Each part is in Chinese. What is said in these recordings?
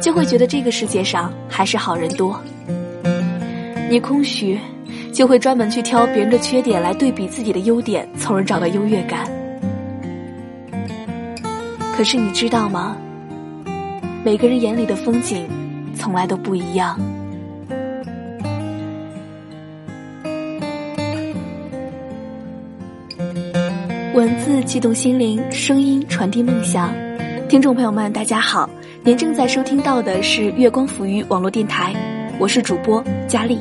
就会觉得这个世界上还是好人多。你空虚，就会专门去挑别人的缺点来对比自己的优点，从而找到优越感。可是你知道吗？每个人眼里的风景，从来都不一样。文字激动心灵，声音传递梦想。听众朋友们，大家好，您正在收听到的是月光浮于网络电台，我是主播佳丽。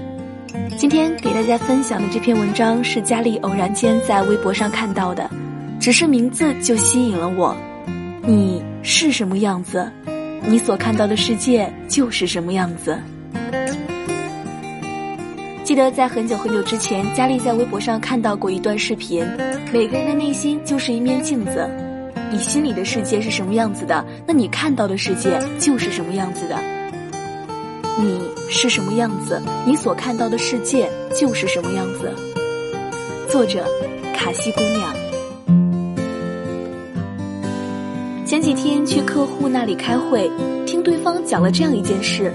今天给大家分享的这篇文章是佳丽偶然间在微博上看到的，只是名字就吸引了我。你是什么样子，你所看到的世界就是什么样子。记得在很久很久之前，佳丽在微博上看到过一段视频。每个人的内心就是一面镜子，你心里的世界是什么样子的，那你看到的世界就是什么样子的。你是什么样子，你所看到的世界就是什么样子。作者：卡西姑娘。前几天去客户那里开会，听对方讲了这样一件事：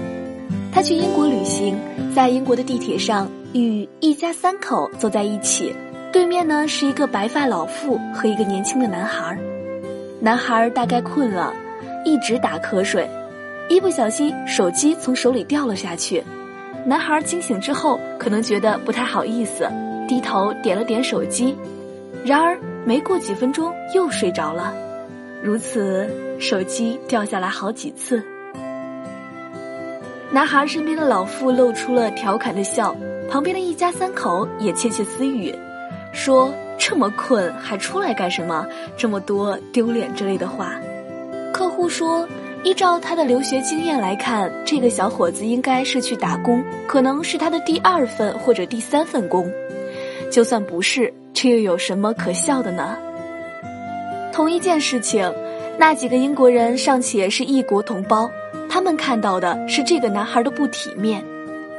他去英国旅行，在英国的地铁上与一家三口坐在一起。对面呢是一个白发老妇和一个年轻的男孩儿，男孩大概困了，一直打瞌睡，一不小心手机从手里掉了下去。男孩惊醒之后，可能觉得不太好意思，低头点了点手机，然而没过几分钟又睡着了，如此手机掉下来好几次。男孩身边的老妇露出了调侃的笑，旁边的一家三口也窃窃私语。说这么困还出来干什么？这么多丢脸之类的话。客户说，依照他的留学经验来看，这个小伙子应该是去打工，可能是他的第二份或者第三份工。就算不是，这又有什么可笑的呢？同一件事情，那几个英国人尚且是异国同胞，他们看到的是这个男孩的不体面。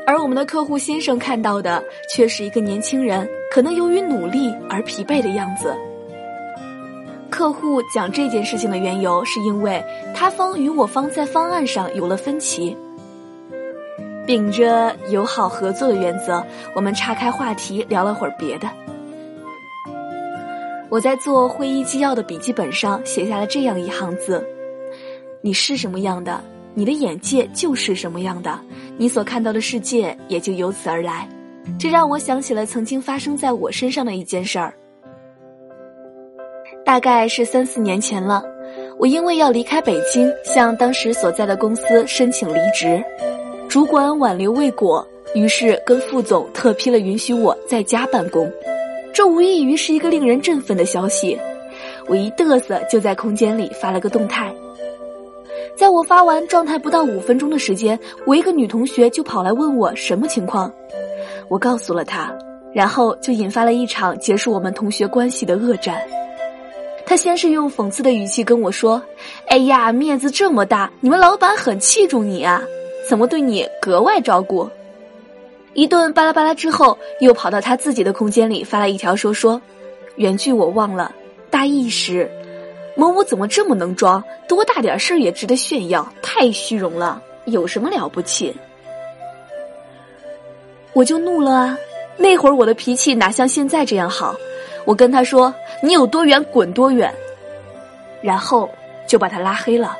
而我们的客户先生看到的却是一个年轻人，可能由于努力而疲惫的样子。客户讲这件事情的缘由，是因为他方与我方在方案上有了分歧。秉着友好合作的原则，我们岔开话题聊了会儿别的。我在做会议纪要的笔记本上写下了这样一行字：“你是什么样的？”你的眼界就是什么样的，你所看到的世界也就由此而来。这让我想起了曾经发生在我身上的一件事儿。大概是三四年前了，我因为要离开北京，向当时所在的公司申请离职，主管挽留未果，于是跟副总特批了允许我在家办公。这无异于是一个令人振奋的消息。我一嘚瑟，就在空间里发了个动态。在我发完状态不到五分钟的时间，我一个女同学就跑来问我什么情况，我告诉了他，然后就引发了一场结束我们同学关系的恶战。他先是用讽刺的语气跟我说：“哎呀，面子这么大，你们老板很器重你啊，怎么对你格外照顾？”一顿巴拉巴拉之后，又跑到他自己的空间里发了一条说说，原句我忘了，大意是。某某怎么这么能装？多大点事儿也值得炫耀？太虚荣了，有什么了不起？我就怒了啊！那会儿我的脾气哪像现在这样好？我跟他说：“你有多远滚多远。”然后就把他拉黑了。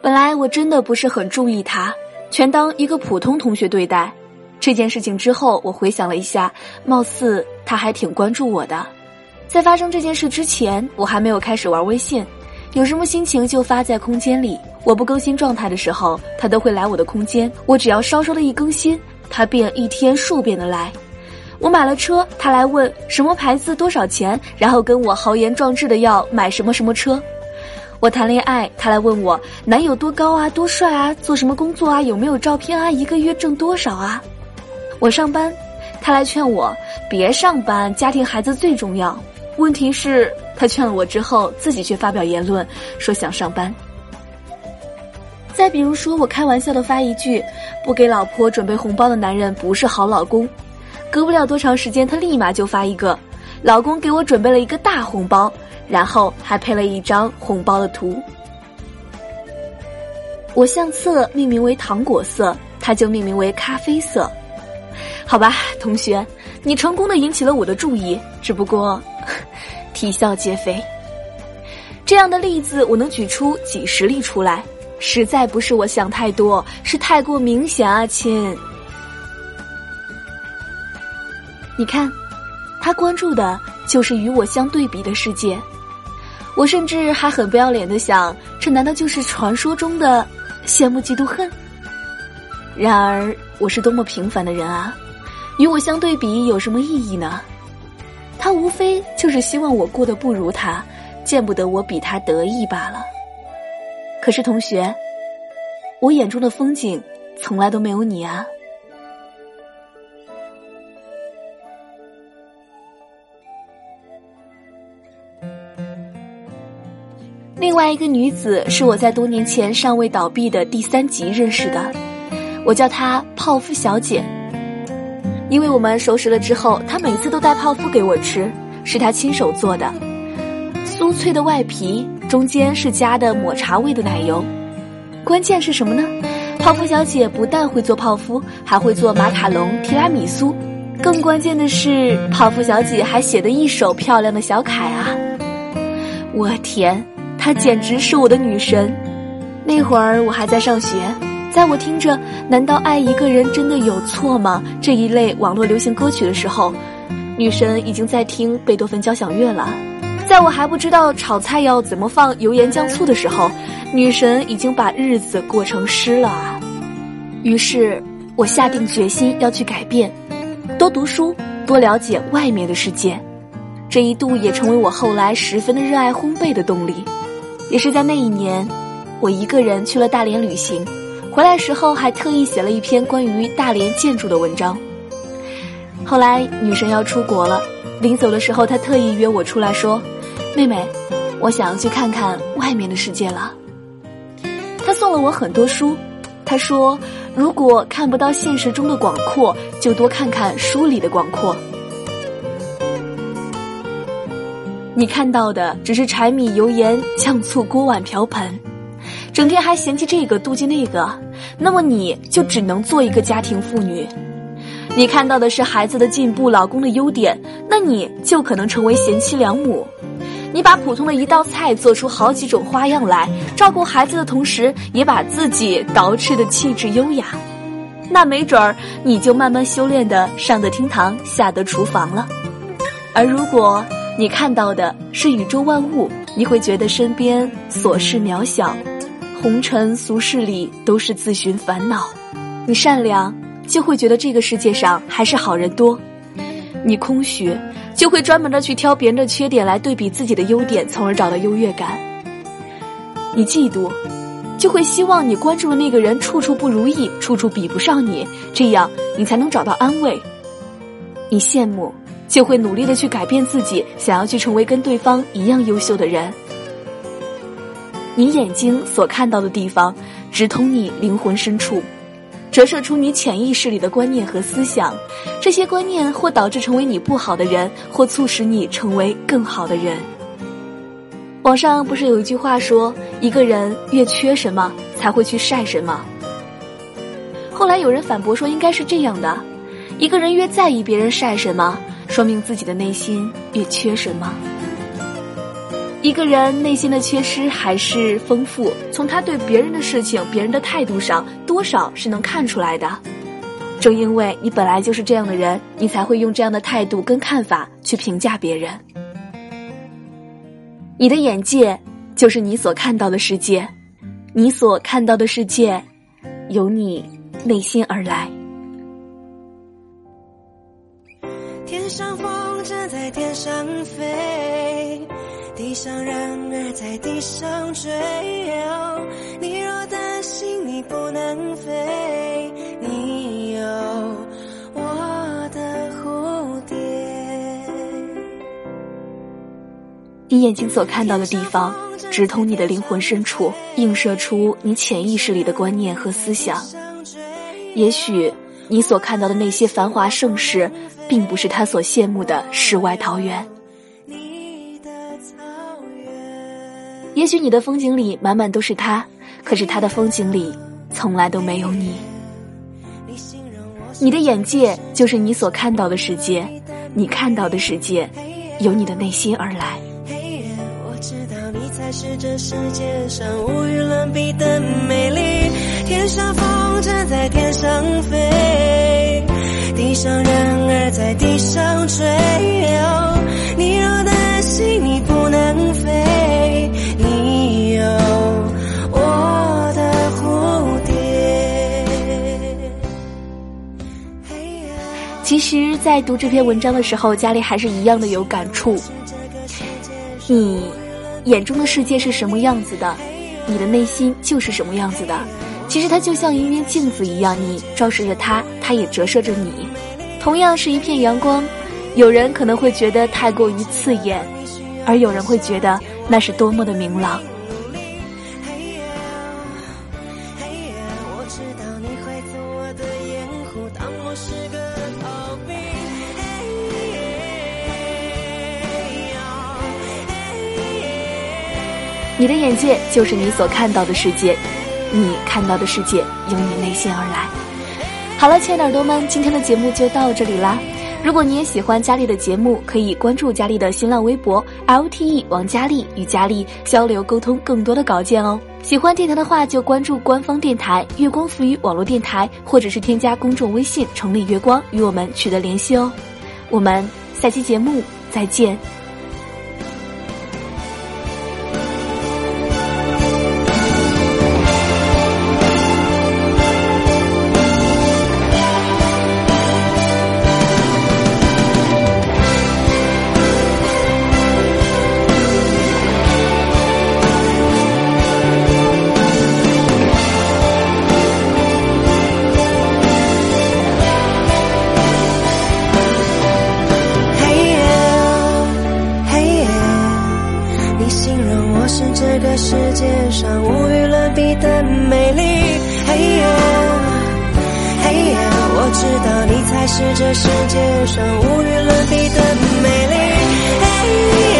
本来我真的不是很注意他，全当一个普通同学对待。这件事情之后，我回想了一下，貌似他还挺关注我的。在发生这件事之前，我还没有开始玩微信，有什么心情就发在空间里。我不更新状态的时候，他都会来我的空间。我只要稍稍的一更新，他便一天数遍的来。我买了车，他来问什么牌子多少钱，然后跟我豪言壮志的要买什么什么车。我谈恋爱，他来问我男友多高啊，多帅啊，做什么工作啊，有没有照片啊，一个月挣多少啊。我上班，他来劝我别上班，家庭孩子最重要。问题是，他劝了我之后，自己却发表言论，说想上班。再比如说，我开玩笑的发一句：“不给老婆准备红包的男人不是好老公。”隔不了多长时间，他立马就发一个：“老公给我准备了一个大红包，然后还配了一张红包的图。”我相册命名为糖果色，他就命名为咖啡色。好吧，同学，你成功的引起了我的注意，只不过 啼笑皆非。这样的例子我能举出几十例出来，实在不是我想太多，是太过明显啊，亲。你看，他关注的就是与我相对比的世界。我甚至还很不要脸的想，这难道就是传说中的羡慕嫉妒恨？然而，我是多么平凡的人啊！与我相对比有什么意义呢？他无非就是希望我过得不如他，见不得我比他得意罢了。可是，同学，我眼中的风景从来都没有你啊！另外一个女子是我在多年前尚未倒闭的第三集认识的，我叫她泡芙小姐。因为我们熟识了之后，她每次都带泡芙给我吃，是她亲手做的，酥脆的外皮，中间是加的抹茶味的奶油。关键是什么呢？泡芙小姐不但会做泡芙，还会做马卡龙、提拉米苏，更关键的是，泡芙小姐还写的一手漂亮的小楷啊！我天！她简直是我的女神。那会儿我还在上学，在我听着“难道爱一个人真的有错吗”这一类网络流行歌曲的时候，女神已经在听贝多芬交响乐了。在我还不知道炒菜要怎么放油盐酱醋的时候，女神已经把日子过成诗了啊。于是我下定决心要去改变，多读书，多了解外面的世界。这一度也成为我后来十分的热爱烘焙的动力。也是在那一年，我一个人去了大连旅行，回来时候还特意写了一篇关于大连建筑的文章。后来女神要出国了，临走的时候，她特意约我出来说：“妹妹，我想要去看看外面的世界了。”他送了我很多书，他说：“如果看不到现实中的广阔，就多看看书里的广阔。”你看到的只是柴米油盐酱醋锅碗瓢盆，整天还嫌弃这个妒忌那个，那么你就只能做一个家庭妇女。你看到的是孩子的进步、老公的优点，那你就可能成为贤妻良母。你把普通的一道菜做出好几种花样来，照顾孩子的同时，也把自己捯饬的气质优雅，那没准儿你就慢慢修炼的上得厅堂，下得厨房了。而如果，你看到的是宇宙万物，你会觉得身边琐事渺小，红尘俗世里都是自寻烦恼。你善良，就会觉得这个世界上还是好人多；你空虚，就会专门的去挑别人的缺点来对比自己的优点，从而找到优越感。你嫉妒，就会希望你关注的那个人处处不如意，处处比不上你，这样你才能找到安慰。你羡慕。就会努力的去改变自己，想要去成为跟对方一样优秀的人。你眼睛所看到的地方，直通你灵魂深处，折射出你潜意识里的观念和思想。这些观念或导致成为你不好的人，或促使你成为更好的人。网上不是有一句话说，一个人越缺什么，才会去晒什么。后来有人反驳说，应该是这样的：一个人越在意别人晒什么。说明自己的内心越缺什么。一个人内心的缺失还是丰富，从他对别人的事情、别人的态度上，多少是能看出来的。正因为你本来就是这样的人，你才会用这样的态度跟看法去评价别人。你的眼界就是你所看到的世界，你所看到的世界，由你内心而来。天上风筝在天上飞，地上人儿在地上追。你若担心你不能飞，你有我的蝴蝶。你眼睛所看到的地方，直通你的灵魂深处，映射出你潜意识里的观念和思想。也许你所看到的那些繁华盛世。并不是他所羡慕的世外桃源。也许你的风景里满满都是他，可是它的风景里从来都没有你。你的眼界就是你所看到的世界，你看到的世界，由你的内心而来。我知道你才是这世界上无与伦比的美丽。天上风筝在天上飞，地上人儿在地上追。你若担在读这篇文章的时候，家里还是一样的有感触。你眼中的世界是什么样子的，你的内心就是什么样子的。其实它就像一面镜子一样，你照射着它，它也折射着你。同样是一片阳光，有人可能会觉得太过于刺眼，而有人会觉得那是多么的明朗。你的眼界就是你所看到的世界。你看到的世界由你内心而来。好了，亲爱的耳朵们，今天的节目就到这里啦。如果你也喜欢佳丽的节目，可以关注佳丽的新浪微博 LTE 王佳丽，与佳丽交流沟通更多的稿件哦。喜欢电台的话，就关注官方电台月光浮语网络电台，或者是添加公众微信“城里月光”与我们取得联系哦。我们下期节目再见。是这个世界上无与伦比的美丽。嘿呀嘿呀，我知道你才是这世界上无与伦比的美丽。嘿呀。